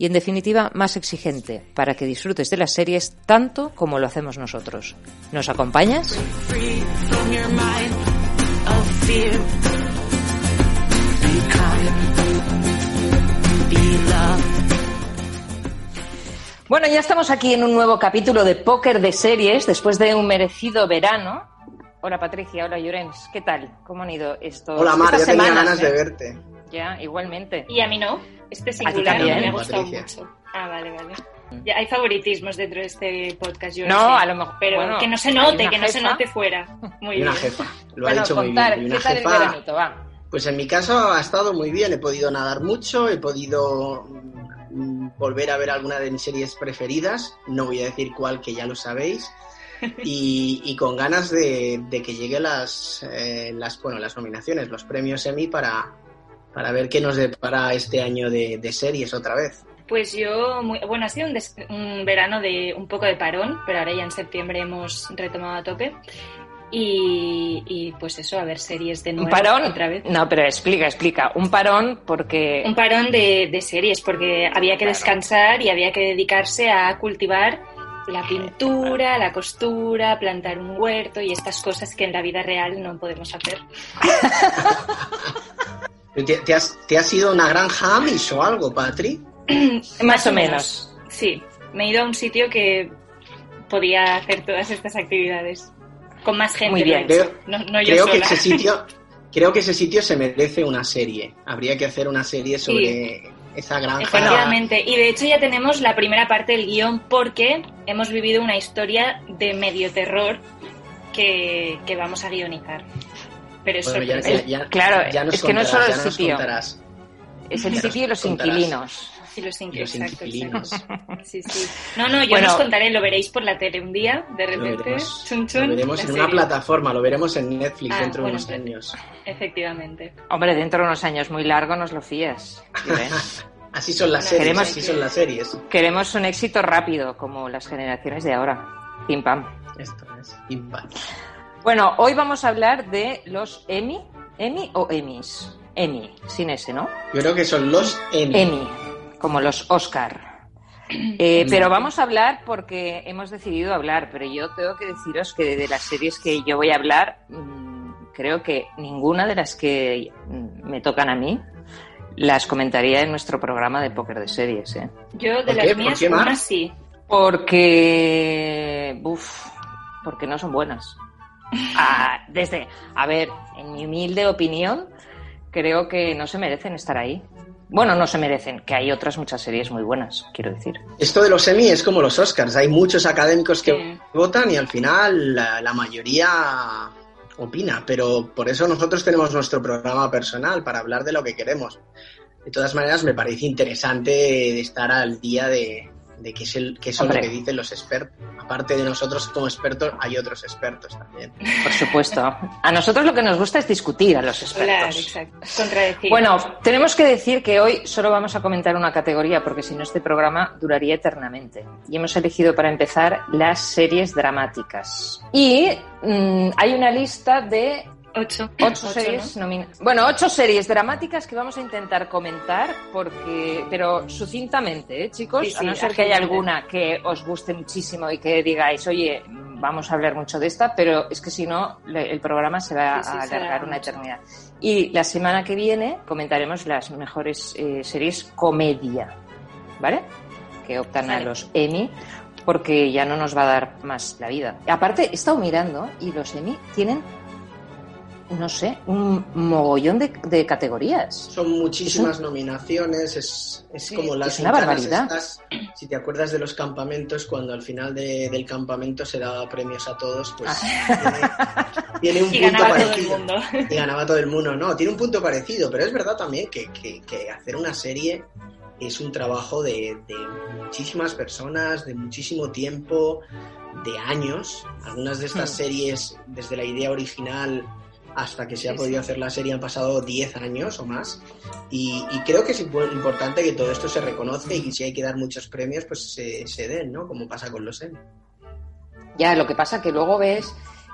y en definitiva más exigente para que disfrutes de las series tanto como lo hacemos nosotros. ¿Nos acompañas? Bueno, ya estamos aquí en un nuevo capítulo de Póker de Series después de un merecido verano. Hola Patricia, hola Llorens, ¿qué tal? ¿Cómo han ido estos Hola Mar, ya tenía semanas, ganas eh? de verte. Ya, igualmente. Y a mí no. Este ti singular también, me ha gustado Patricia. mucho. Ah, vale, vale. Ya hay favoritismos dentro de este podcast, yo No, sé. a lo mejor- Pero bueno, que no se note, que no se note fuera. Muy Y una bien. jefa, lo bueno, ha hecho muy bien. Y ¿qué una tal el jefa, veranito? Va. pues en mi caso ha estado muy bien. He podido nadar mucho, he podido mm, volver a ver alguna de mis series preferidas. No voy a decir cuál, que ya lo sabéis. Y, y con ganas de, de que lleguen las, eh, las, bueno, las nominaciones, los premios Emmy para, para ver qué nos depara este año de, de series otra vez. Pues yo, muy- bueno, ha sido un, des- un verano de un poco de parón, pero ahora ya en septiembre hemos retomado a tope. Y, y, pues eso, a ver series de ¿Un nuevo parón? otra vez. No, pero explica, explica. Un parón porque... Un parón de, de series, porque había que Claro. descansar y había que dedicarse a cultivar la pintura, la costura, plantar un huerto y estas cosas que en la vida real no podemos hacer. ¿Te, te has, ¿Te has ido a una granja Amish o algo, Patri? Más o menos. Sí, me he ido a un sitio que podía hacer todas estas actividades. Con más gente. Muy bien. hecho, No, no yo creo que ese sitio creo que ese sitio se merece una serie habría que hacer una serie sobre esa granja Efectivamente, y de hecho ya tenemos la primera parte del guion porque hemos vivido una historia de medio terror que, que vamos a guionizar. Pero es Bueno, ya- ya- ya- Claro, ya nos es que no es solo el sitio. contarás. Es el sitio y los contarás. inquilinos. Sí, los, in- Los exacto, inquilinos. exacto. Sí, sí. No, no, yo Bueno. os contaré, lo veréis por la tele un día, de Lo repente, veremos, chun, lo veremos en una plataforma, lo veremos en Netflix Ah, dentro bueno, de unos años. Efectivamente. Hombre, dentro de unos años muy largos nos lo fías. Así son las Bueno, series, queremos- así son las series. Queremos un éxito rápido, como las generaciones de ahora. Pim pam. Esto es Impact. Bueno, hoy vamos a hablar de los Emmy. ¿Emmy o Emmys? Emmy, sin ese, ¿no? Yo creo que son los Emmy. Emmy, como los Oscar. Eh, pero vamos a hablar porque hemos decidido hablar, pero yo tengo que deciros que de las series que yo voy a hablar, mm, creo que ninguna de las que mm, me tocan a mí las comentaría en nuestro programa de póker de series. ¿eh? Yo de ¿Por las mías, una sí. Porque, uf, porque no son buenas. Ah, desde, a ver, en mi humilde opinión, creo que no se merecen estar ahí. Bueno, no se merecen, que hay otras muchas series muy buenas, quiero decir. Esto de los Emmy es como los Oscars. Hay muchos académicos que Sí. votan y al final la, la mayoría opina. Pero por eso nosotros tenemos nuestro programa personal para hablar de lo que queremos. De todas maneras, me parece interesante de estar al día de, de qué, es el, qué Hombre. lo que dicen los expertos. Aparte de nosotros como expertos, hay otros expertos también. Por supuesto. A nosotros lo que nos gusta es discutir a los Claro, expertos. exacto. Contradecir. Bueno, tenemos que decir que hoy solo vamos a comentar una categoría porque si no este programa duraría eternamente. Y hemos elegido para empezar las series dramáticas. Y mm, hay una lista de ocho. ocho, series ¿no? Bueno, ocho series dramáticas que vamos a intentar comentar porque, pero sucintamente, ¿eh, chicos? Sí, sí, a no ser que haya alguna que os guste muchísimo y que digáis, oye, vamos a hablar mucho de esta, pero es que si no, el programa se va Sí, a alargar una mucho. eternidad. Y la semana que viene comentaremos las mejores eh, series comedia, ¿vale? Que optan a los Emmy porque ya no nos va a dar más la vida. Aparte, he estado mirando y los Emmy tienen, no sé, un mogollón de, de categorías. Son muchísimas nominaciones, es, es Sí, como las es una barbaridad. estas, si te acuerdas de los campamentos, cuando al final de- del campamento se daba premios a todos, pues tiene, tiene un Y punto ganaba todo el parecido. mundo. Y ganaba todo el mundo, no, tiene un punto parecido, pero es verdad también que, que- que hacer una serie es un trabajo de, de muchísimas personas, de muchísimo tiempo, de años. Algunas de estas Hmm. series, desde la idea original hasta que se ha Sí, podido sí. hacer la serie, han pasado 10 años o más. Y, y creo que es impo- importante que todo esto se reconozca y que si hay que dar muchos premios, pues se, se den, ¿no? Como pasa con los Emmy. Ya, lo que pasa que luego ves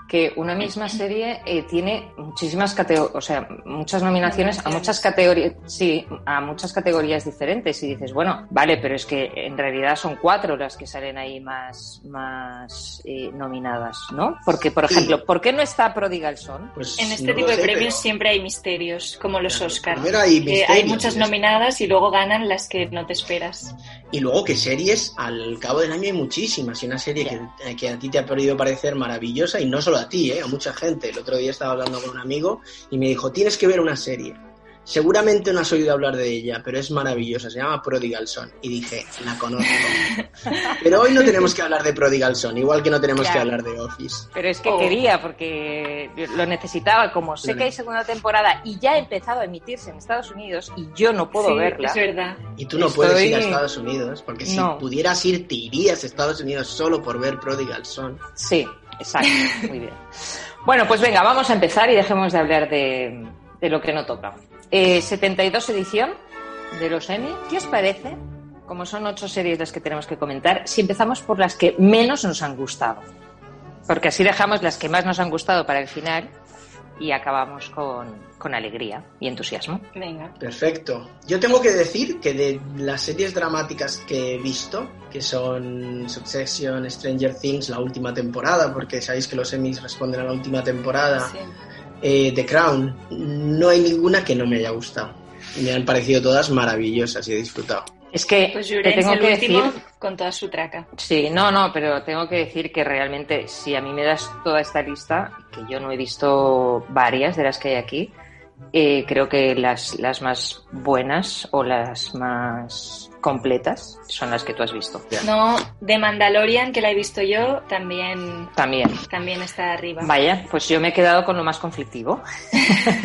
que una misma serie eh, tiene muchísimas categorías, o sea, muchas nominaciones a muchas categorías, sí, a muchas categorías diferentes y dices, bueno, vale, pero es que en realidad son cuatro las que salen ahí más, más eh, nominadas, ¿no? Porque, por Sí. ejemplo, ¿por qué no está Prodigal Son? Pues En este no tipo de sé, premios pero- siempre hay misterios, como los Oscars. primero hay que hay misterios, muchas nominadas y luego ganan las que no te esperas. Y luego que series, al cabo del año hay muchísimas. Y una serie que, que a ti te ha podido parecer maravillosa, y no solo a ti, ¿eh? a mucha gente. El otro día estaba hablando con un amigo y me dijo, tienes que ver una serie. Seguramente no has oído hablar de ella, pero es maravillosa. Se llama Prodigal Son. Y dije, la conozco. pero hoy no tenemos que hablar de Prodigal Son, igual que no tenemos que hablar de Office. Pero es que Oh. quería, porque lo necesitaba, como sé que hay segunda temporada y ya ha empezado a emitirse en Estados Unidos y yo no puedo Sí, verla. es verdad. Y tú no Estoy- puedes ir a Estados Unidos, porque si No. pudieras ir, te irías a Estados Unidos solo por ver Prodigal Son. Sí, exacto, muy bien. Bueno, pues venga, vamos a empezar y dejemos de hablar de, lo que no toca. Eh, 72 edición de los Emmy. ¿Qué os parece? Como son ocho series las que tenemos que comentar, si empezamos por las que menos nos han gustado. Porque así dejamos las que más nos han gustado para el final y acabamos con, con alegría y entusiasmo. Venga. Perfecto. Yo tengo que decir que de las series dramáticas que he visto, que son Succession, Stranger Things, la última temporada, porque sabéis que los Emmys responden a la última temporada, Sí. eh, The Crown, no hay ninguna que no me haya gustado. Me han parecido todas maravillosas y he disfrutado. Es que Pues te tengo el que último decir con toda su traca. Sí, no, no, pero tengo que decir que realmente si a mí me das toda esta lista, que yo no he visto varias de las que hay aquí, eh, creo que las, las más buenas o las más completas son las que tú has visto. No, de Mandalorian, que la he visto yo, también, También. también está arriba. Vaya, pues yo me he quedado con lo más conflictivo.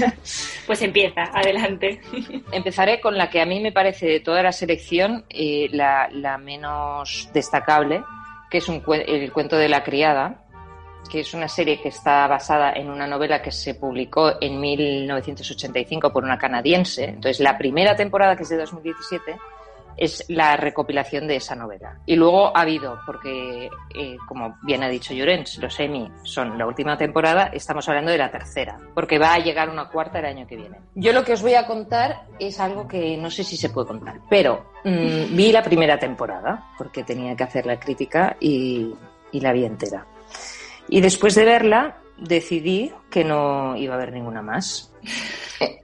Pues empieza, adelante. Empezaré con la que a mí me parece de toda la selección eh, la, la menos destacable, que es un, el cuento de la criada, que es una serie que está basada en una novela que se publicó en 1985 por una canadiense. Entonces, la primera temporada, que es de 2017, es la recopilación de esa novela. Y luego ha habido, porque, eh, como bien ha dicho Llorens, los Emmy son la última temporada, estamos hablando de la tercera, porque va a llegar una cuarta el año que viene. Yo lo que os voy a contar es algo que no sé si se puede contar, pero mm, vi la primera temporada, porque tenía que hacer la crítica y, y la vi entera. Y después de verla, decidí que no iba a ver ninguna más.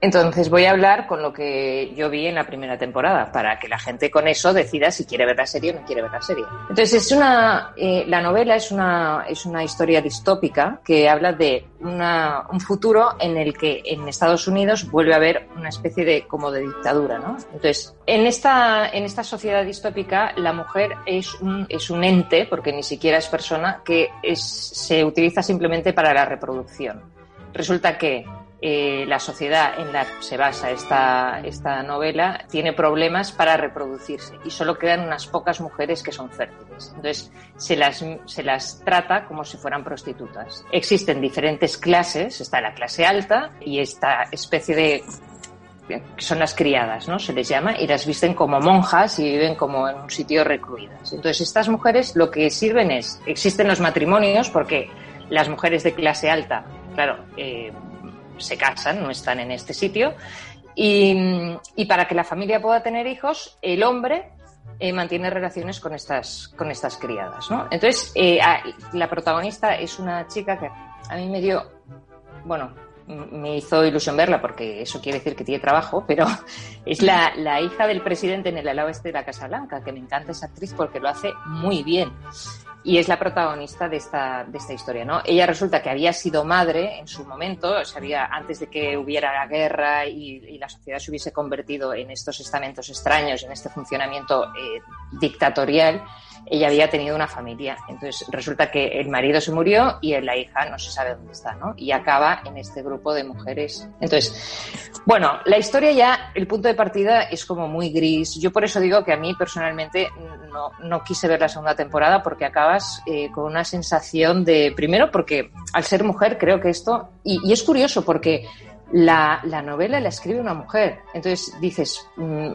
Entonces voy a hablar con lo que yo vi en la primera temporada, para que la gente con eso decida si quiere ver la serie o no quiere ver la serie. Entonces es una, eh, la novela es una, es una historia distópica que habla de una, un futuro en el que en Estados Unidos vuelve a haber una especie de como de dictadura, ¿no? Entonces en esta, en esta sociedad distópica la mujer es un, es un ente, porque ni siquiera es persona, que es, se utiliza simplemente para la reproducción. Resulta que eh, la sociedad en la que se basa esta, esta novela tiene problemas para reproducirse y solo quedan unas pocas mujeres que son fértiles. Entonces se las, se las trata como si fueran prostitutas. Existen diferentes clases, está la clase alta y esta especie de son las criadas, ¿no? Se les llama, y las visten como monjas y viven como en un sitio recluidas. Entonces, estas mujeres lo que sirven es, existen los matrimonios porque las mujeres de clase alta, claro, eh, se casan, no están en este sitio, y, y para que la familia pueda tener hijos, el hombre eh, mantiene relaciones con estas, con estas criadas, ¿no? Entonces, eh, la protagonista es una chica que a mí me dio, bueno, me hizo ilusión verla porque eso quiere decir que tiene trabajo, pero es la, la hija del presidente en el ala oeste de la Casa Blanca, que me encanta esa actriz porque lo hace muy bien. Y es la protagonista de esta, de esta historia, ¿no? Ella resulta que había sido madre en su momento, o sea, había, antes de que hubiera la guerra y, la sociedad se hubiese convertido en estos estamentos extraños, en este funcionamiento eh, dictatorial, ella había tenido una familia. Entonces resulta que el marido se murió y la hija no se sabe dónde está, ¿no? Y acaba en este grupo de mujeres. Entonces, bueno, la historia ya, el punto de partida es como muy gris. Yo por eso digo que a mí personalmente no, no quise ver la segunda temporada porque acabas eh, con una sensación de, primero porque al ser mujer creo que esto, y, y es curioso porque la, la, novela la escribe una mujer. Entonces dices, mmm,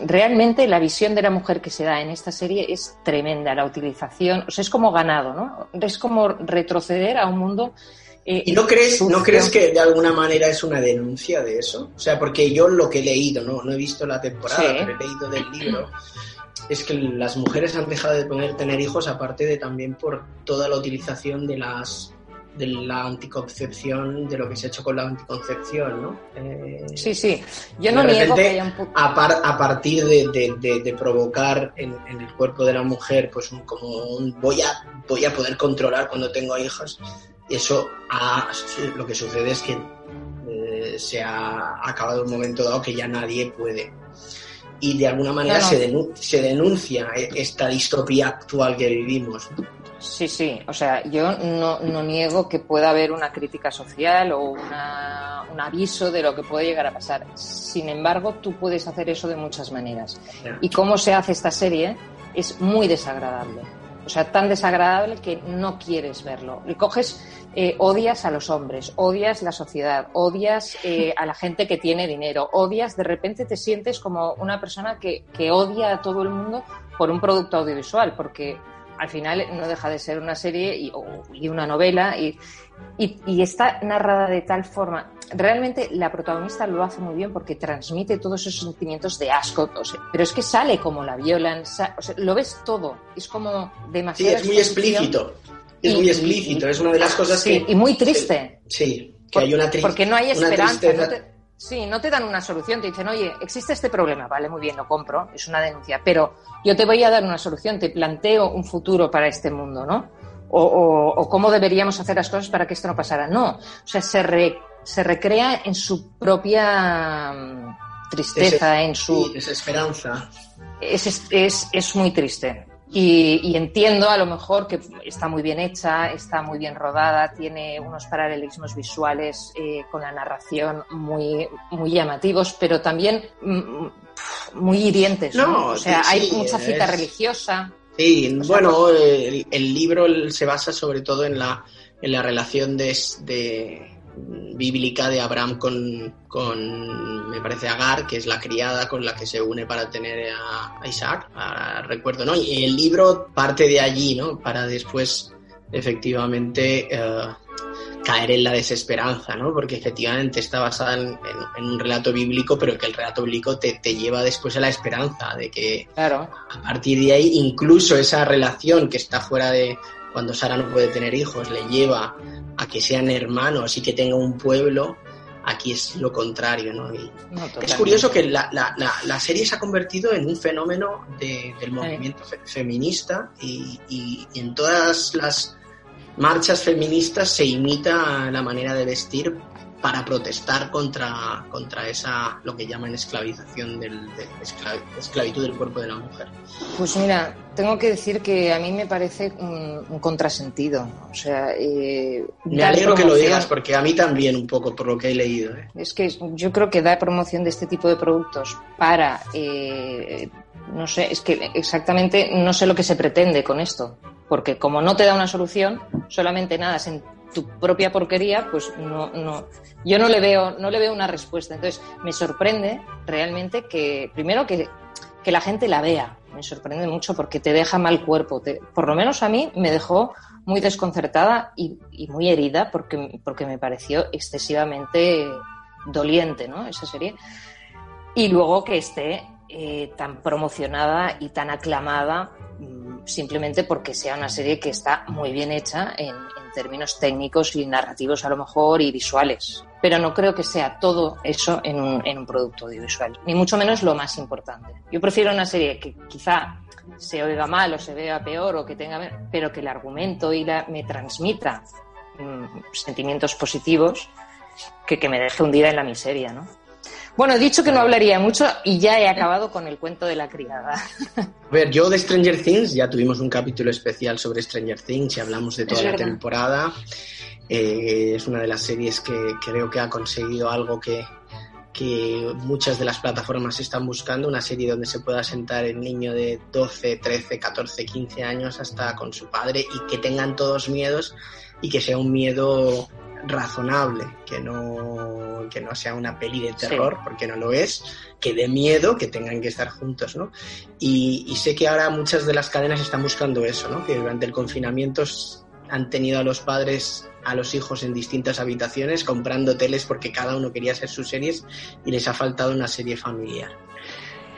realmente la visión de la mujer que se da en esta serie es tremenda, la utilización, o sea, es como ganado, ¿no? Es como retroceder a un mundo. Eh, ¿Y no crees, no crees que de alguna manera es una denuncia de eso? O sea, porque yo lo que he leído, no, no he visto la temporada, sí. pero he leído del libro, es que las mujeres han dejado de poder tener hijos, aparte de también por toda la utilización de las de la anticoncepción, de lo que se ha hecho con la anticoncepción, ¿no? Eh, sí, sí. Yo no niego que haya un a, par, a, partir de, de, de, de provocar en, en, el cuerpo de la mujer, pues un, como un voy a, voy a poder controlar cuando tengo hijas, eso ha, lo que sucede es que eh, se ha acabado un momento dado que ya nadie puede. Y de alguna manera no, no. Se, denun se denuncia esta distopía actual que vivimos. ¿no? Sí, sí, o sea, yo no, no, niego que pueda haber una crítica social o una, un aviso de lo que puede llegar a pasar. Sin embargo, tú puedes hacer eso de muchas maneras. Y cómo se hace esta serie es muy desagradable. O sea, tan desagradable que no quieres verlo. Y coges, eh, odias a los hombres, odias la sociedad, odias eh, a la gente que tiene dinero, odias, de repente te sientes como una persona que, que odia a todo el mundo por un producto audiovisual, porque al final no deja de ser una serie y, y una novela y, y, y, está narrada de tal forma. Realmente la protagonista lo hace muy bien porque transmite todos esos sentimientos de asco, o sea, pero es que sale como la violan, o sea, lo ves todo, es como demasiado. Sí, es muy explícito, es muy explícito, es una de las cosas sí, que. Y muy triste. Sí, que hay una tristeza. Porque no hay esperanza. No te, Sí, no te dan una solución, te dicen, oye, existe este problema, vale, muy bien, lo compro, es una denuncia, pero yo te voy a dar una solución, te planteo un futuro para este mundo, ¿no? O, o, o cómo deberíamos hacer las cosas para que esto no pasara. No, o sea, se, re, se recrea en su propia mm, tristeza, en su... Sí, desesperanza. Es, es, es muy triste. Y, y, entiendo a lo mejor que está muy bien hecha, está muy bien rodada, tiene unos paralelismos visuales eh, con la narración muy, muy llamativos, pero también mm, muy hirientes. ¿no? no o sea, sí, hay mucha cita es... religiosa. Sí, o sea, bueno, el, el, libro se basa sobre todo en la, en la relación de, de bíblica de Abraham con, con, me parece, Agar, que es la criada con la que se une para tener a, Isaac, recuerdo, ¿no? Y el libro parte de allí, ¿no? Para después, efectivamente, uh, caer en la desesperanza, ¿no? Porque efectivamente está basada en, en, en, un relato bíblico, pero que el relato bíblico te, te, lleva después a la esperanza de que claro. a partir de ahí, incluso esa relación que está fuera de cuando Sara no puede tener hijos, le lleva a que sean hermanos y que tenga un pueblo, aquí es lo contrario, ¿no? Y no es curioso que la, la, la, la, serie se ha convertido en un fenómeno de, del movimiento fe, feminista y, y, y, en todas las marchas feministas se imita la manera de vestir para protestar contra, contra esa, lo que llaman esclavización, del, de esclavitud del cuerpo de la mujer. Pues mira, tengo que decir que a mí me parece un, un contrasentido. O sea, eh, me alegro que lo digas porque a mí también un poco por lo que he leído. ¿eh? Es que yo creo que da promoción de este tipo de productos para, eh, no sé, es que exactamente no sé lo que se pretende con esto. Porque como no te da una solución, solamente nada, tu propia porquería, pues no, no, yo no le veo, no le veo una respuesta. Entonces, me sorprende realmente que, primero que, que la gente la vea. Me sorprende mucho porque te deja mal cuerpo. Te, por lo menos a mí me dejó muy desconcertada y, y, muy herida porque, porque me pareció excesivamente doliente, ¿no? Esa serie. Y luego que esté eh, tan promocionada y tan aclamada mm, simplemente porque sea una serie que está muy bien hecha en, en, términos técnicos y narrativos a lo mejor y visuales. Pero no creo que sea todo eso en un, producto audiovisual, ni mucho menos lo más importante. Yo prefiero una serie que quizá se oiga mal o se vea peor o que tenga, pero que el argumento y la, me transmita mmm, sentimientos positivos que, que me deje hundida en la miseria, ¿no? Bueno, he dicho que no hablaría mucho y ya he acabado con el cuento de la criada. A ver, yo de Stranger Things, ya tuvimos un capítulo especial sobre Stranger Things y hablamos de toda la temporada. Eh, es una de las series que creo que ha conseguido algo que, que muchas de las plataformas están buscando, una serie donde se pueda sentar el niño de 12, 13, 14, 15 años hasta con su padre y que tengan todos miedos y que sea un miedo razonable, que no, que no sea una peli de terror, porque no lo es, que dé miedo, que tengan que estar juntos, ¿no? Y, y, sé que ahora muchas de las cadenas están buscando eso, ¿no? Que durante el confinamiento han tenido a los padres, a los hijos en distintas habitaciones comprando teles porque cada uno quería hacer sus series y les ha faltado una serie familiar.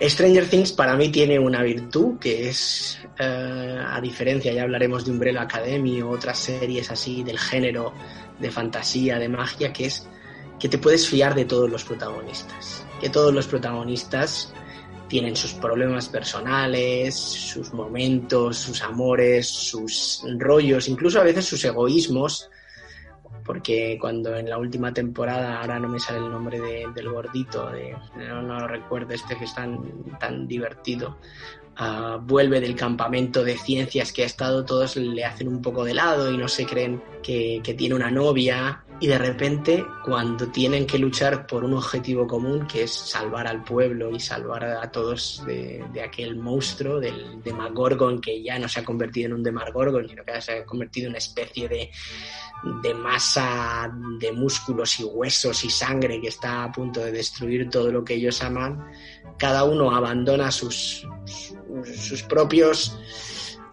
Stranger Things para mí tiene una virtud que es, eh, a diferencia, ya hablaremos de Umbrella Academy o otras series así del género de fantasía, de magia, que es que te puedes fiar de todos los protagonistas. Que todos los protagonistas tienen sus problemas personales, sus momentos, sus amores, sus rollos, incluso a veces sus egoísmos, porque cuando en la última temporada, ahora no me sale el nombre del gordito, de, no, no, recuerdo este que es tan, tan divertido, vuelve del campamento de ciencias que ha estado, todos le hacen un poco de lado y no se creen que, que tiene una novia. Y de repente cuando tienen que luchar por un objetivo común que es salvar al pueblo y salvar a todos de, de, aquel monstruo del Demagorgon que ya no se ha convertido en un Demagorgon sino que se ha convertido en una especie de, de masa de músculos y huesos y sangre que está a punto de destruir todo lo que ellos aman cada uno abandona sus, sus propios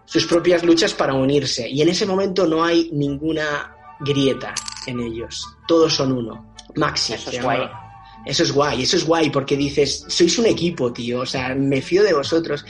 sus propias luchas para unirse y en ese momento no hay ninguna grieta en ellos. Todos son uno. Maxi. Eso es guay. Eso es guay, eso es guay, porque dices, sois un equipo, tío, o sea, me fío de vosotros.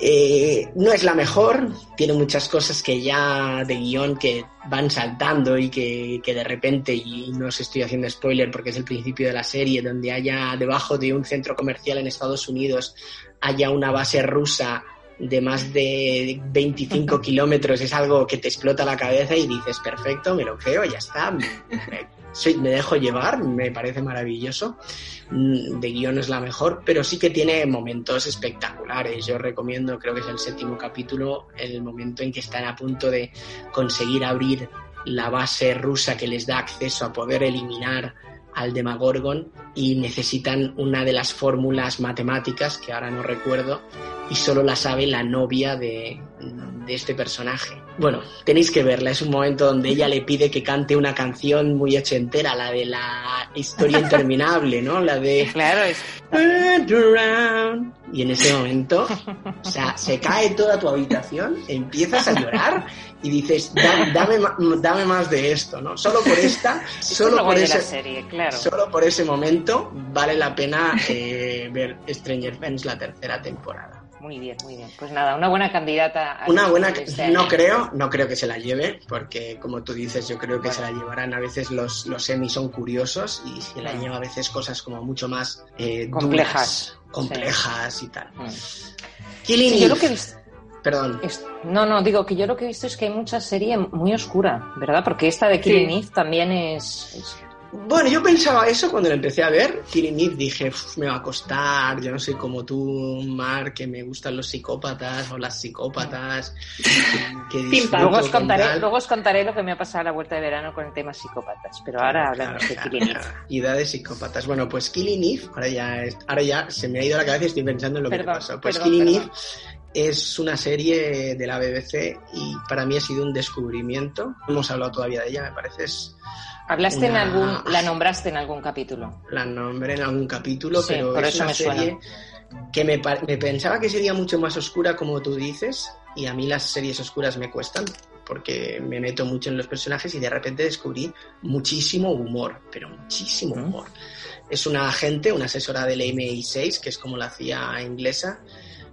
Eh, no es la mejor, tiene muchas cosas que ya de guion que van saltando y que, que, de repente, y no os estoy haciendo spoiler porque es el principio de la serie, donde haya debajo de un centro comercial en Estados Unidos, haya una base rusa de más de 25 kilómetros es algo que te explota la cabeza y dices, perfecto, me lo creo, ya está, me, me dejo llevar, me parece maravilloso. Mm, de guion es la mejor, pero sí que tiene momentos espectaculares. Yo recomiendo, creo que es el séptimo capítulo, el momento en que están a punto de conseguir abrir la base rusa que les da acceso a poder eliminar al Demagorgon y necesitan una de las fórmulas matemáticas que ahora no recuerdo y solo la sabe la novia de, de este personaje. Bueno, tenéis que verla, es un momento donde ella le pide que cante una canción muy ochentera, la de la historia interminable, ¿no? La de... Claro, es... Y en ese momento, o sea, se cae toda tu habitación, empiezas a llorar y dices, dame, dame más de esto, ¿no? Solo por esta, solo por, ese, serie, claro. solo por ese momento vale la pena eh, ver Stranger Things la tercera temporada. Muy bien, muy bien. Pues nada, una buena candidata. una buena, no creo, no creo que se la lleve, porque como tú dices, yo creo que se la llevarán. A veces los, los semis son curiosos y se la lleva a veces cosas como mucho más eh, complejas, complejas y tal. Mm. Killing yo lo que Perdón. no, no, digo que yo lo que he visto es que hay mucha serie muy oscura, ¿verdad? Porque esta de Killing Eve también es bueno, yo pensaba eso cuando lo empecé a ver. Eve dije, me va a costar. Yo no soy como tú, Mark, que me gustan los psicópatas o las psicópatas. Que luego, os contaré, luego os contaré lo que me ha pasado a la vuelta de verano con el tema psicópatas. Pero ahora hablamos de Killing. Y de psicópatas. Bueno, pues Killing Eve, ahora ya, ahora ya se me ha ido la cabeza y estoy pensando en lo que pasó. Pues Killing Eve es una serie de la BBC y para mí ha sido un descubrimiento. No hemos hablado todavía de ella, me parece. Es ¿Hablaste en algún, la nombraste en algún capítulo? La nombré en algún capítulo, pero es una serie que me, me, pensaba que sería mucho más oscura, como tú dices, y a mí las series oscuras me cuestan, porque me meto mucho en los personajes y de repente descubrí muchísimo humor, pero muchísimo humor. Es una agente, una asesora del MI6, que es como la CIA inglesa,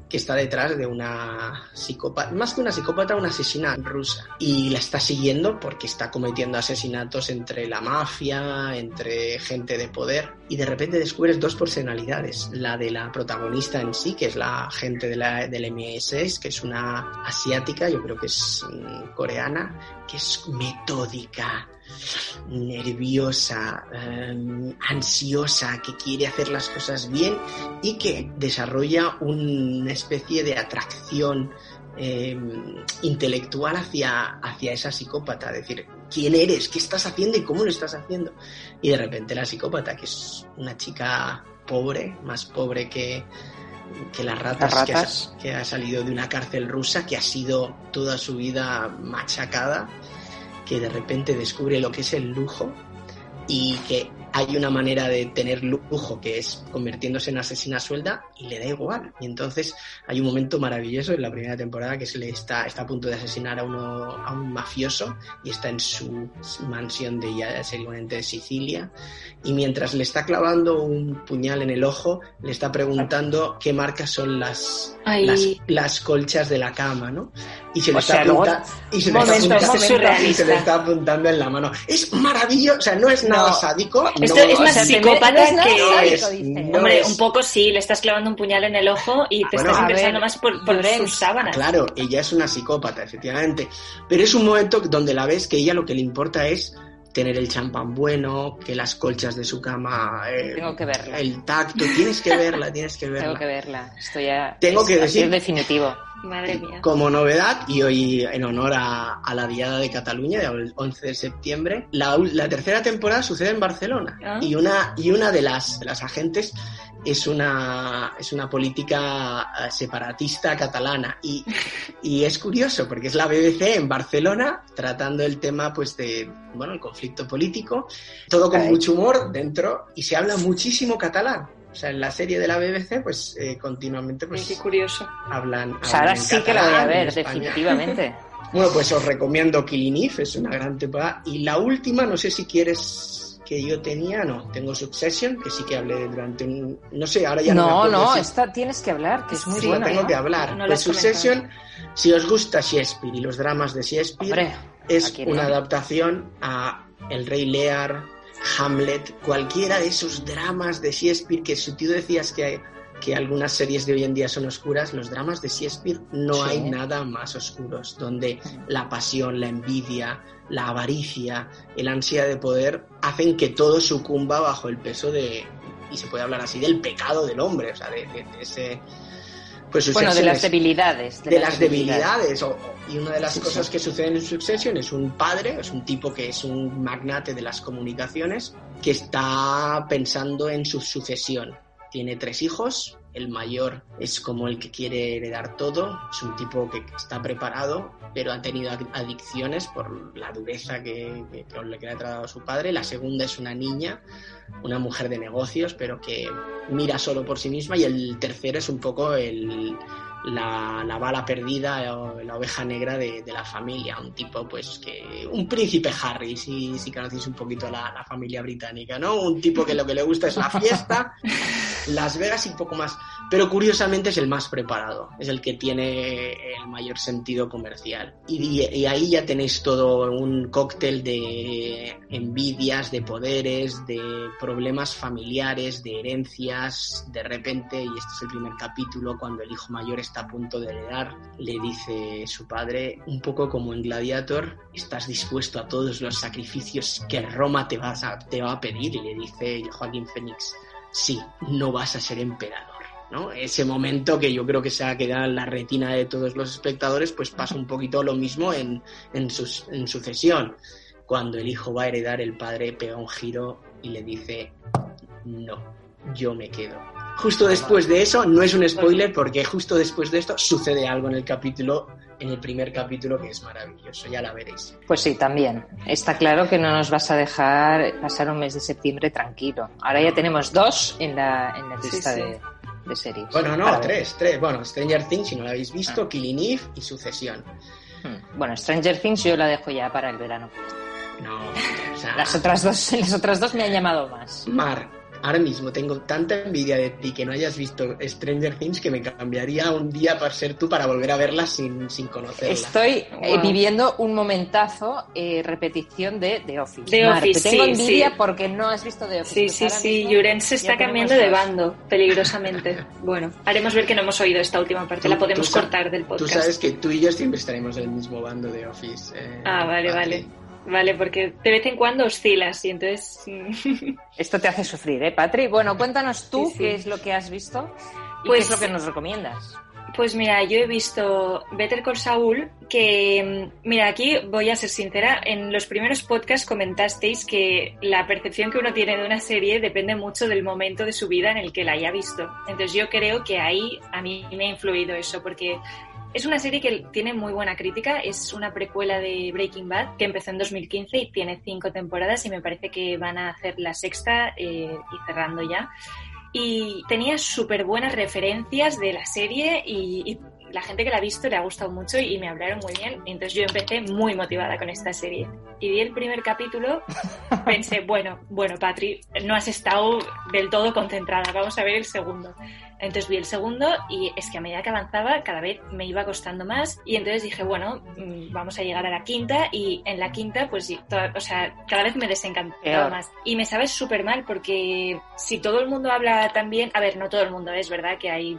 que está detrás de una psicópata, más que una psicópata, una asesina rusa. Y la está siguiendo porque está cometiendo asesinatos entre la mafia, entre gente de poder. y de repente descubres dos personalidades, la de la protagonista en sí, que es la gente de la, del MSS, que es una asiática, yo creo que es mm, coreana, que es metódica, nerviosa, em, ansiosa, que quiere hacer las cosas bien y que desarrolla una especie de atracción em, intelectual hacia, hacia esa psicópata, decir, quién eres, qué estás haciendo y cómo lo estás haciendo. Y de repente la psicópata, que es una chica pobre, más pobre que, que las ratas, Que, ha, salido de una cárcel rusa, que ha sido toda su vida machacada, que de repente descubre lo que es el lujo y que hay una manera de tener lujo que es convirtiéndose en asesina suelda y le da igual. Y entonces hay un momento maravilloso en la primera temporada que se le está, está a punto de asesinar a, uno, a un mafioso y está en su mansión de ya seguramente de Sicilia y mientras le está clavando un puñal en el ojo le está preguntando qué marcas son las, las, colchas de la cama, ¿no? Y se le, está, y se, le está apuntando en la mano. Es maravilloso, o sea, no es nada sádico, esto es más psicópata que. hombre, un poco sí, le estás clavando un puñal en el ojo y te estás interesando más por, por sus sábanas. Claro, ella es una psicópata, efectivamente. Pero es un momento donde la ves que ella lo que le importa es tener el champán bueno, que las colchas de su cama, eh, Tengo que verla. el tacto, tienes que verla, tienes que verla. Tengo que verla, esto ya Tengo es, que decir, definitivo. Madre mía. Como novedad, y hoy en honor a, la Diada de Cataluña, el 11 de septiembre, la, tercera temporada sucede en Barcelona. Ah. Y, una, y una de las, de las agentes es una, es una política eh, separatista catalana. Y, y, es curioso, porque es la BBC en Barcelona tratando el tema pues de, bueno, el conflicto político, todo con mucho humor dentro, y se habla muchísimo catalán. O sea, en la serie de la BBC, pues eh, continuamente pues, Qué curioso. hablan. O sea, ahora sí que la voy a ver, definitivamente. Bueno, pues os recomiendo Killing Eve, es una gran temporada. Y la última, no sé si quieres que yo tenía, no, tengo Succession, que sí que hablé durante un... No sé, ahora ya no No, no, esta tienes que hablar, que es muy sí, buena. tengo que hablar. pues Succession, si os gusta Shakespeare y los dramas de Shakespeare, es una adaptación a El Rey Lear, Hamlet, cualquiera de esos dramas de Shakespeare que su tío decías que, que algunas series de hoy en día son oscuras, los dramas de Shakespeare no hay nada más oscuros, donde la pasión, la envidia, la avaricia, el ansia de poder hacen que todo sucumba bajo el peso de, y se puede hablar así, del pecado del hombre, o sea, de ese pues bueno, de las debilidades. De, las, debilidades. y una de las cosas que suceden en Succession es un padre, es un tipo que es un magnate de las comunicaciones, que está pensando en su sucesión. Tiene tres hijos, el mayor es como el que quiere heredar todo, es un tipo que está preparado, pero ha tenido adicciones por la dureza que, le ha tratado su padre. La segunda es una niña, una mujer de negocios, pero que mira solo por sí misma. Y el tercero es un poco el, la, bala perdida o la oveja negra de, la familia, un tipo pues que un príncipe Harry, si, si conocéis un poquito la, la, familia británica, ¿no? Un tipo que lo que le gusta es la fiesta, Las Vegas y poco más, pero curiosamente es el más preparado, es el que tiene el mayor sentido comercial. Y, y ahí ya tenéis todo un cóctel de envidias, de poderes, de problemas familiares, de herencias, de repente, y este es el primer capítulo, cuando el hijo mayor está a punto de heredar, le dice su padre, un poco como en Gladiator, ¿estás dispuesto a todos los sacrificios que Roma te, vas a, te va a pedir? Y le dice Joaquín Fénix, sí, no vas a ser emperador. ¿no? Ese momento que yo creo que se ha quedado en la retina de todos los espectadores, pues pasa un poquito lo mismo en, en, en sucesión. Cuando el hijo va a heredar, el padre pega un giro y le dice, no, yo me quedo Justo después de eso, no es un spoiler porque justo después de esto sucede algo en el capítulo, en el primer capítulo que es maravilloso, ya la veréis. Pues sí, también. Está claro que no nos vas a dejar pasar un mes de septiembre tranquilo. Ahora ya tenemos dos en la, en la lista De, series. Bueno, no, tres, tres. Bueno, Stranger Things, si no la habéis visto, ah. Killing Eve y Sucesión. Hmm. Bueno, Stranger Things yo la dejo ya para el verano. No, las otras dos, las otras dos me han llamado más. Mar, ahora mismo tengo tanta envidia de ti que no hayas visto Stranger Things que me cambiaría un día para ser tú para volver a verla sin, sin conocerla. Estoy eh, viviendo un momentazo eh, repetición de The Office. The Office, tengo sí, envidia sí. porque no has visto The Office. Sí, Pues sí, sí. Yuren se está cambiando de bando peligrosamente. Bueno, haremos ver que no hemos oído esta última parte. La Tú- podemos tú cortar del Tú podcast. sabes que tú y yo siempre estaremos en el mismo bando de Office. eh, Ah, vale, vale. Vale, porque de vez en cuando oscilas y entonces... mm, Esto te hace sufrir, ¿eh, Patri? Bueno, cuéntanos tú Sí, sí. qué es lo que has visto y Pues- qué es lo que nos recomiendas. Pues mira, yo he visto Better Call Saul, que, mm, mira, aquí voy a ser sincera, en los primeros podcasts comentasteis que la percepción que uno tiene de una serie depende mucho del momento de su vida en el que la haya visto. Entonces yo creo que ahí a mí me ha influido eso, porque es una serie que tiene muy buena crítica, es una precuela de Breaking Bad que empezó en 2015 y tiene cinco temporadas y me parece que van a hacer la sexta eh, y cerrando ya y tenía súper buenas referencias de la serie y, y la gente que la ha visto le ha gustado mucho y me hablaron muy bien. Entonces yo empecé muy motivada con esta serie. Y vi el primer capítulo, pensé, bueno, bueno, Patri, no has estado del todo concentrada, vamos a ver el segundo. Entonces vi el segundo y es que a medida que avanzaba cada vez me iba costando más y entonces dije, bueno, mm, vamos a llegar a la quinta y en la quinta pues, y to- o sea, cada vez me desencantaba Peor. más. Y me sabes súper mal porque si todo el mundo habla también, a ver, no todo el mundo, es verdad que hay,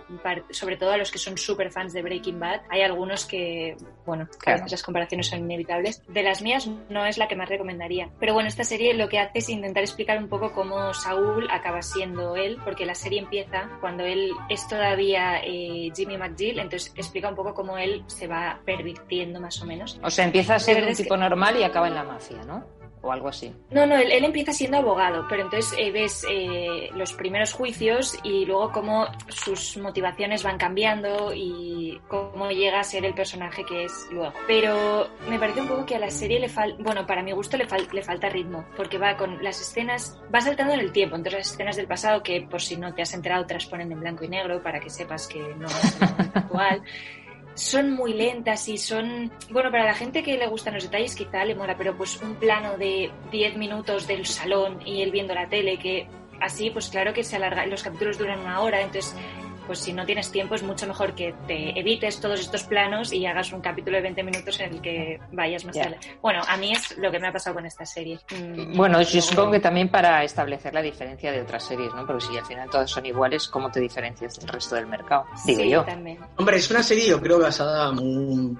sobre todo a los que son súper fans de Breaking Bad, hay algunos que, bueno, Claro. las comparaciones son inevitables. De las mías no es la que más recomendaría. Pero bueno, esta serie lo que hace es intentar explicar un poco cómo Saúl acaba siendo él, porque la serie empieza cuando él es todavía eh, Jimmy McGill, entonces explica un poco cómo él se va pervirtiendo más o menos. O sea, empieza a ser un tipo normal y acaba en la mafia, ¿no? O algo así. No, no, él, él empieza siendo abogado, pero entonces eh, ves eh, los primeros juicios y luego cómo sus motivaciones van cambiando y cómo llega a ser el personaje que es luego. Pero me parece un poco que a la serie le falta, bueno, para mi gusto le, fal- le falta ritmo, porque va con las escenas, va saltando en el tiempo, entonces las escenas del pasado que por si no te has enterado te las ponen en blanco y negro para que sepas que no es actual son muy lentas y son, bueno, para la gente que le gustan los detalles quizá le mola, pero pues un plano de 10 minutos del salón y él viendo la tele, que así pues claro que se alarga, los capítulos duran una hora, entonces pues si no tienes tiempo es mucho mejor que te evites todos estos planos y hagas un capítulo de 20 minutos en el que vayas más tarde. Bueno, a mí es lo que me ha pasado con esta serie. Mm, Bueno, yo supongo que también para establecer la diferencia de otras series, ¿no? Porque si al final todas son iguales, ¿cómo te diferencias del resto del mercado? Digo sí, yo. también. Hombre, es una serie yo creo basada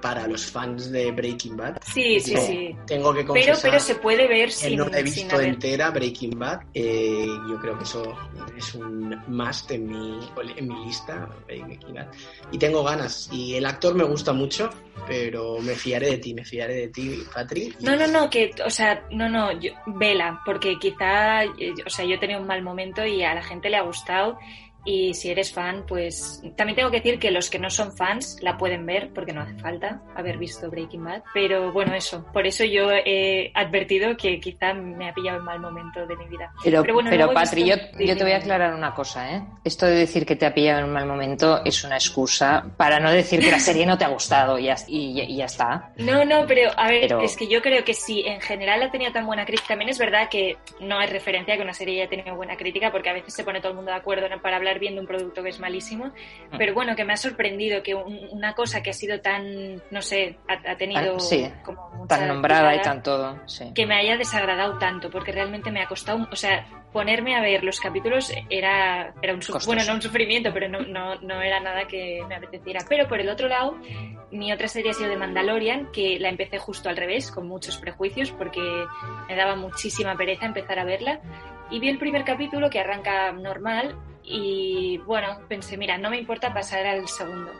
para los fans de Breaking Bad. Sí, sí, Yo sí. Tengo que Pero, confesar pero se puede ver sin, no he visto haber- entera Breaking Bad. Eh, yo creo que eso es un must en mi, en mi lista. Bad. Y tengo ganas. Y el actor me gusta mucho, pero me fiaré de ti, me fiaré de ti, Patri. Y- No, no, no, que, o sea, no, no, yo- vela, porque quizá, eh, o sea, yo he tenido un mal momento y a la gente le ha gustado. Y si eres fan, pues también tengo que decir que los que no son fans la pueden ver, porque no hace falta haber visto Breaking Bad. Pero bueno, eso, por eso yo he advertido que quizá me ha pillado en mal momento de mi vida. Pero, Pero bueno, pero Patri, yo, visto- yo te voy a aclarar una cosa, ¿eh? Esto de decir que te ha pillado en un mal momento es una excusa para no decir que la serie no te ha gustado y ya, y- y ya está. No, no, pero a ver, Pero- es que yo creo que si en general ha tenido tan buena crítica, también es verdad que no es referencia que una serie haya tenido buena crítica, porque a veces se pone todo el mundo de acuerdo para hablar bien de un producto que es malísimo, pero bueno, que me ha sorprendido que un- una cosa que ha sido tan, no sé, ha, ha tenido Tan- sí, como Tan nombrada y tan todo, sí. que me haya desagradado tanto, porque realmente me ha costado, o sea, ponerme a ver los capítulos era, era un, Costoso. bueno, no un sufrimiento, pero no, no, no era nada que me apeteciera. Pero por el otro lado, mi otra serie ha sido de Mandalorian, que la empecé justo al revés, con muchos prejuicios, porque me daba muchísima pereza empezar a verla. Y vi el primer capítulo que arranca normal y bueno, pensé, mira, no me importa pasar al segundo.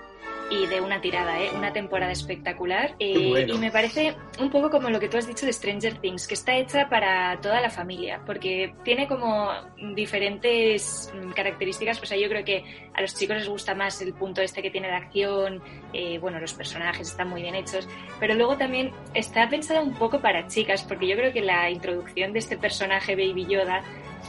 Y de una tirada, ¿eh? Una temporada espectacular. Eh, bueno. Y me parece un poco como lo que tú has dicho de Stranger Things, que está hecha para toda la familia, porque tiene como diferentes mm, características. O sea, yo creo que a los chicos les gusta más el punto este que tiene de acción, eh, bueno, los personajes están muy bien hechos, pero luego también está pensada un poco para chicas, porque yo creo que la introducción de este personaje Baby Yoda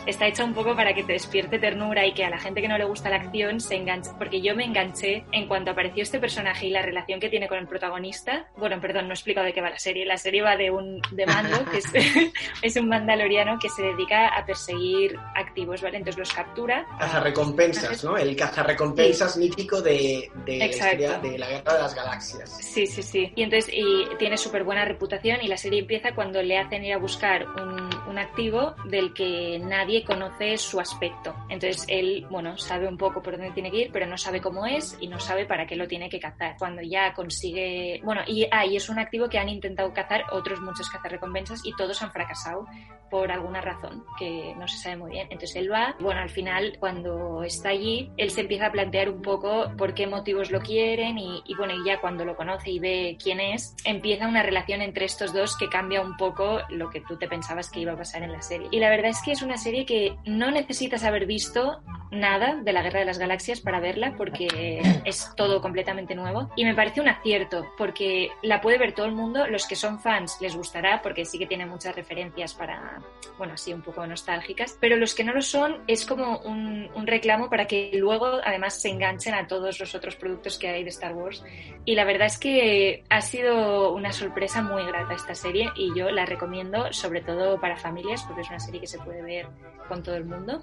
está hecha un poco para que te despierte ternura y que a la gente que no le gusta la acción se enganche, porque yo me enganché en cuanto apareció este personaje y la relación que tiene con el protagonista. Bueno, perdón, no he explicado de qué va la serie. La serie va de un de Mando, que es, es un mandaloriano que se dedica a perseguir activos, ¿vale? Entonces los captura. Cazarrecompensas, ¿no? El cazarrecompensas mítico de, de, la de la Guerra de las Galaxias. Sí, sí, sí. Y entonces y tiene súper buena reputación y la serie empieza cuando le hacen ir a buscar un, un activo del que nadie conoce su aspecto. Entonces él, bueno, sabe un poco por dónde tiene que ir, pero no sabe cómo es y no sabe para qué lo tiene que cazar. Cuando ya consigue, bueno, y, ah, es un activo que han intentado cazar otros muchos cazarrecompensas y todos han fracasado por alguna razón que no se sabe muy bien. Entonces él va, bueno, al final cuando está allí, él se empieza a plantear un poco por qué motivos lo quieren y, y bueno, y ya cuando lo conoce y ve quién es, empieza una relación entre estos dos que cambia un poco lo que tú te pensabas que iba a pasar en la serie. Y la verdad es que es una serie que no necesitas haber visto nada de la Guerra de las Galaxias para verla porque es todo completamente nuevo. Y me parece un acierto porque la puede ver todo el mundo, los que son fans les gustará porque sí que tiene muchas referencias para, bueno, así un poco nostálgicas, pero los que no lo son es como un, un reclamo para que luego además se enganchen a todos los otros productos que hay de Star Wars. Y la verdad es que ha sido una sorpresa muy grata esta serie y yo la recomiendo sobre todo para familias porque es una serie que se puede ver con todo el mundo.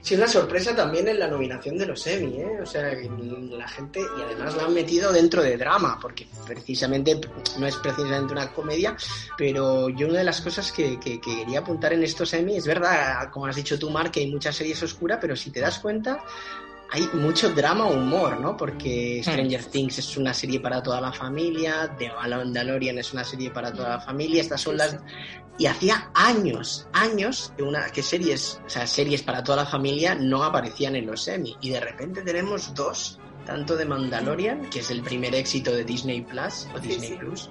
Sí, una sorpresa también en la nominación de los Emmy, ¿eh? O sea, la gente, y además la han metido dentro de drama, porque precisamente no es precisamente una comedia, pero yo una de las cosas que, que, que quería apuntar en estos Emmy, es verdad, como has dicho tú, Mark, que hay muchas series oscuras, pero si te das cuenta, hay mucho drama o humor, ¿no? Porque Stranger mm. Things es una serie para toda la familia, The Mandalorian es una serie para toda la familia, estas son las... Y hacía años, años que, una, que series, o sea, series para toda la familia no aparecían en los Emmy. Y de repente tenemos dos, tanto de Mandalorian, que es el primer éxito de Disney Plus, o Disney sí, Plus,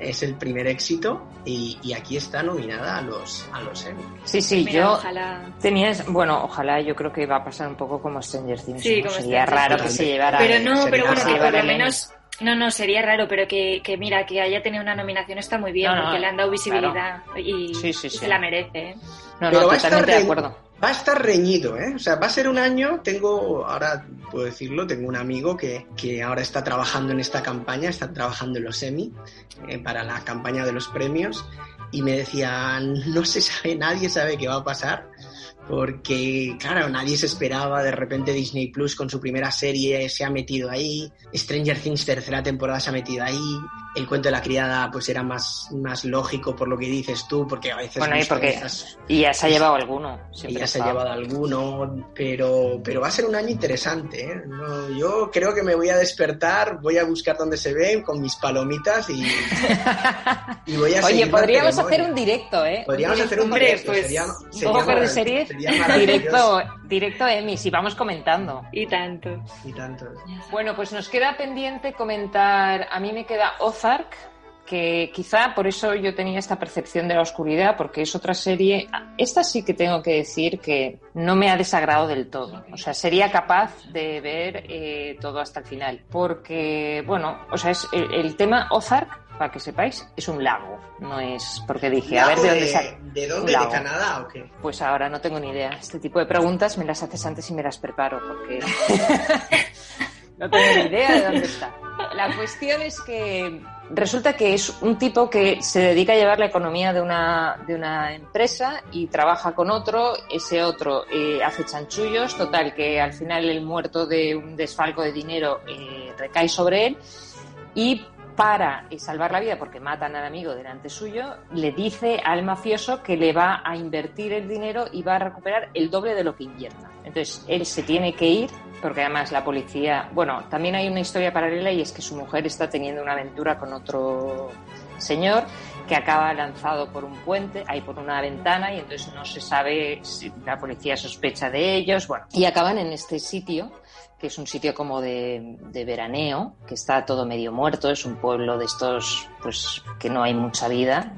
es el primer éxito y, y, aquí está nominada a los a los Emmy. Sí, sí, Mira, yo ojalá. tenías, bueno, ojalá yo creo que va a pasar un poco como Stranger Things. Sí, ¿no? Sería raro que se llevara. Pero no, pero bueno, que por lo menos no, no, sería raro, pero que, que, mira, que haya tenido una nominación está muy bien, no, no, porque le han dado visibilidad claro. y, sí, sí, sí. se la merece. ¿eh? No, no, totalmente de acuerdo. Va a estar reñido, ¿eh? O sea, va a ser un año, tengo, ahora puedo decirlo, tengo un amigo que, que ahora está trabajando en esta campaña, está trabajando en los Emmy, eh, para la campaña de los premios, y me decía, no se sabe, nadie sabe qué va a pasar, porque, claro, nadie se esperaba, de repente Disney Plus con su primera serie se ha metido ahí, Stranger Things tercera temporada se ha metido ahí, el cuento de la criada pues era más, más lógico por lo que dices tú, porque a veces... Bueno, y, porque, esas, y ya se ha llevado alguno. Y ya se ha llevado alguno, pero, pero va a ser un año interesante. ¿eh? No, yo creo que me voy a despertar, voy a buscar dónde se ve con mis palomitas y, y voy a Oye, podríamos hacer un directo, ¿eh? Podríamos hacer un Hombre, directo. Pues, sería, sería un de series, directo, directo Emmy, si vamos comentando. Y tanto. Y tanto. Bueno, pues nos queda pendiente comentar, a mí me queda Ozark, que quizá por eso yo tenía esta percepción de la oscuridad, porque es otra serie. Esta sí que tengo que decir que no me ha desagrado del todo. O sea, sería capaz de ver eh, todo hasta el final. Porque, bueno, o sea, es el, el tema Ozark para que sepáis, es un lago. No es porque dije, a ver de dónde sale. ¿De dónde? ¿De Canadá o qué? Pues ahora no tengo ni idea. Este tipo de preguntas me las haces antes y me las preparo porque no tengo ni idea de dónde está. La cuestión es que resulta que es un tipo que se dedica a llevar la economía de una, de una empresa y trabaja con otro. Ese otro eh, hace chanchullos. Total, que al final el muerto de un desfalco de dinero eh, recae sobre él. Y para salvar la vida porque matan al amigo delante suyo, le dice al mafioso que le va a invertir el dinero y va a recuperar el doble de lo que invierta. Entonces él se tiene que ir porque además la policía, bueno, también hay una historia paralela y es que su mujer está teniendo una aventura con otro señor que acaba lanzado por un puente, ahí por una ventana y entonces no se sabe si la policía sospecha de ellos, bueno, y acaban en este sitio que es un sitio como de, de, veraneo, que está todo medio muerto, es un pueblo de estos, pues que no hay mucha vida.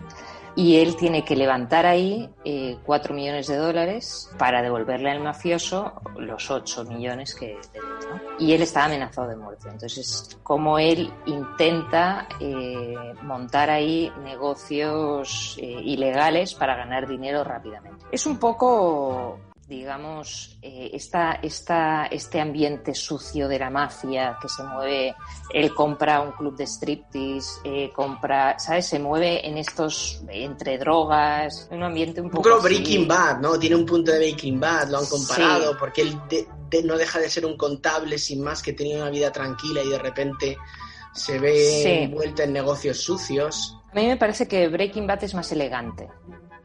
Y él tiene que levantar ahí eh, 4 millones de dólares para devolverle al mafioso los 8 millones que debe, ¿no? Y él está amenazado de muerte. Entonces, como él intenta eh, montar ahí negocios eh, ilegales para ganar dinero rápidamente. Es un poco digamos, eh, esta, esta, este ambiente sucio de la mafia que se mueve, él compra un club de striptease, eh, compra, ¿sabes? Se mueve en estos, entre drogas, en un ambiente un poco... Un Breaking Bad, ¿no? Tiene un punto de Breaking Bad, lo han comparado, porque él no deja de ser un contable sin más que tenía una vida tranquila y de repente se ve envuelta en negocios sucios. A mí me parece que Breaking Bad es más elegante.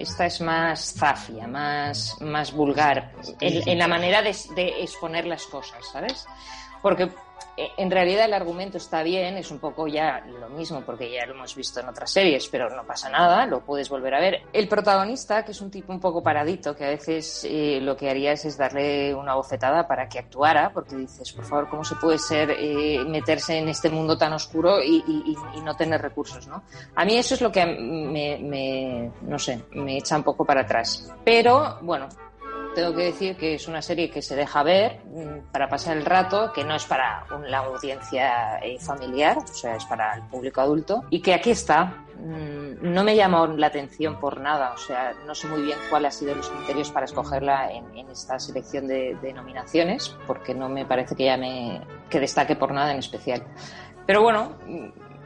Esta es más zafia, más, más vulgar en, la manera de, de, exponer las cosas, ¿sabes? Porque en realidad el argumento está bien, es un poco ya lo mismo porque ya lo hemos visto en otras series, pero no pasa nada, lo puedes volver a ver. El protagonista, que es un tipo un poco paradito, que a veces eh, lo que harías es darle una bofetada para que actuara, porque dices, por favor, ¿cómo se puede ser eh, meterse en este mundo tan oscuro y, no tener recursos, ¿no? A mí eso es lo que me, me, no sé, me echa un poco para atrás. Pero, bueno, tengo que decir que es una serie que se deja ver mm, para pasar el rato, que no es para la audiencia eh, familiar, o sea, es para el público adulto, y que aquí está. Mm, no me llamó la atención por nada, o sea, no sé muy bien cuáles han sido los criterios para escogerla en, esta selección de, nominaciones, porque no me parece que llame, que destaque por nada en especial. Pero bueno,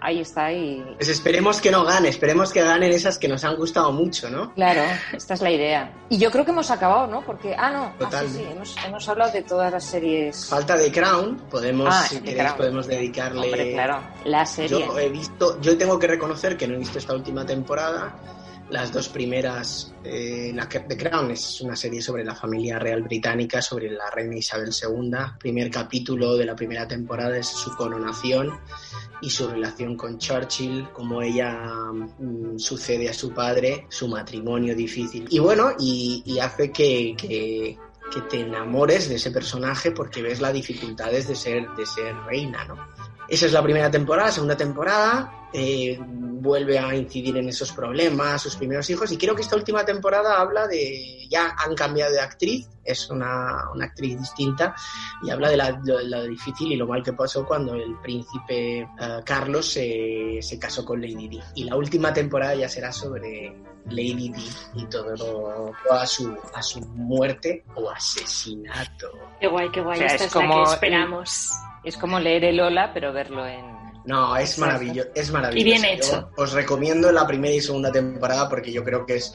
ahí está. Y... Pues esperemos que no gane, esperemos que ganen esas que nos han gustado mucho, ¿no? Claro, esta es la idea. Y yo creo que hemos acabado, ¿no? Porque, ah, no, ah, sí, sí, hemos, hemos, hablado de todas las series. Falta de Crown, podemos, ah, si queréis, podemos dedicarle. Hombre, claro, la serie. Yo he visto, yo tengo que reconocer que no he visto esta última temporada las dos primeras, eh, The Crown es una serie sobre la familia real británica, sobre la reina Isabel II. primer capítulo de la primera temporada es su coronación y su relación con Churchill, cómo ella mm, sucede a su padre, su matrimonio difícil. Y bueno, y, hace que, que, que, te enamores de ese personaje porque ves las dificultades de ser, de ser reina, ¿no? Esa es la primera temporada, segunda temporada, eh, vuelve a incidir en esos problemas, sus primeros hijos, y creo que esta última temporada habla de, ya han cambiado de actriz, es una, una actriz distinta, y habla de, la, lo difícil y lo mal que pasó cuando el príncipe eh, Carlos se, se, casó con Lady Di. Y la última temporada ya será sobre Lady Di y todo lo, a su, a su muerte o asesinato. Qué guay, qué guay, esta es, como que esperamos. Es como leer el Ola, pero verlo en. No, es maravilloso, es maravilloso. Y bien hecho. os recomiendo la primera y segunda temporada porque yo creo que es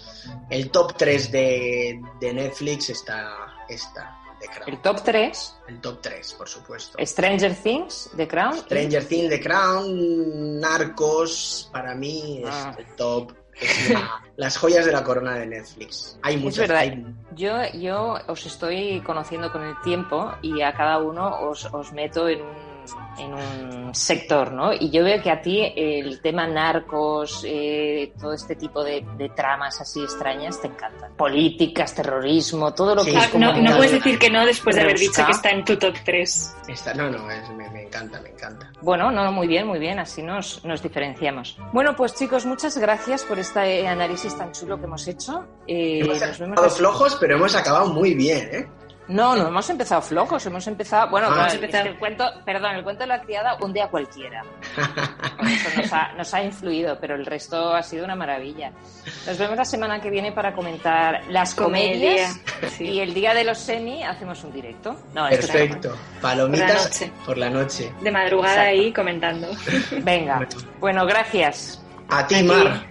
el top 3 de, de Netflix está, está The Crown. ¿El top 3? El top 3, por supuesto. Stranger Things, The Crown. Stranger Things, The Crown, Narcos, para mí es ah. el top las joyas de la corona de Netflix. Hay muchas. verdad. Yo, yo os estoy conociendo con el tiempo y a cada uno os, os meto en un en un sector, ¿no? Y yo veo que a ti el tema narcos, eh, todo este tipo de, tramas así extrañas te encantan. Políticas, terrorismo, todo lo que es como... No, puedes decir que no después de haber dicho que está en tu top 3. no, no, me, encanta, me encanta. Bueno, no, muy bien, muy bien, así nos, nos diferenciamos. Bueno, pues chicos, muchas gracias por este análisis tan chulo que hemos hecho. Eh, hemos nos flojos, pero hemos acabado muy bien, ¿eh? No, no hemos empezado flojos, hemos empezado, bueno, ah, el cuento, perdón, el cuento de la criada un día cualquiera. Eso nos ha, influido, pero el resto ha sido una maravilla. Nos vemos la semana que viene para comentar las comedias y el día de los semi hacemos un directo. Perfecto. Palomitas por la, noche. De madrugada ahí comentando. Venga. Bueno, gracias. A ti, Mar.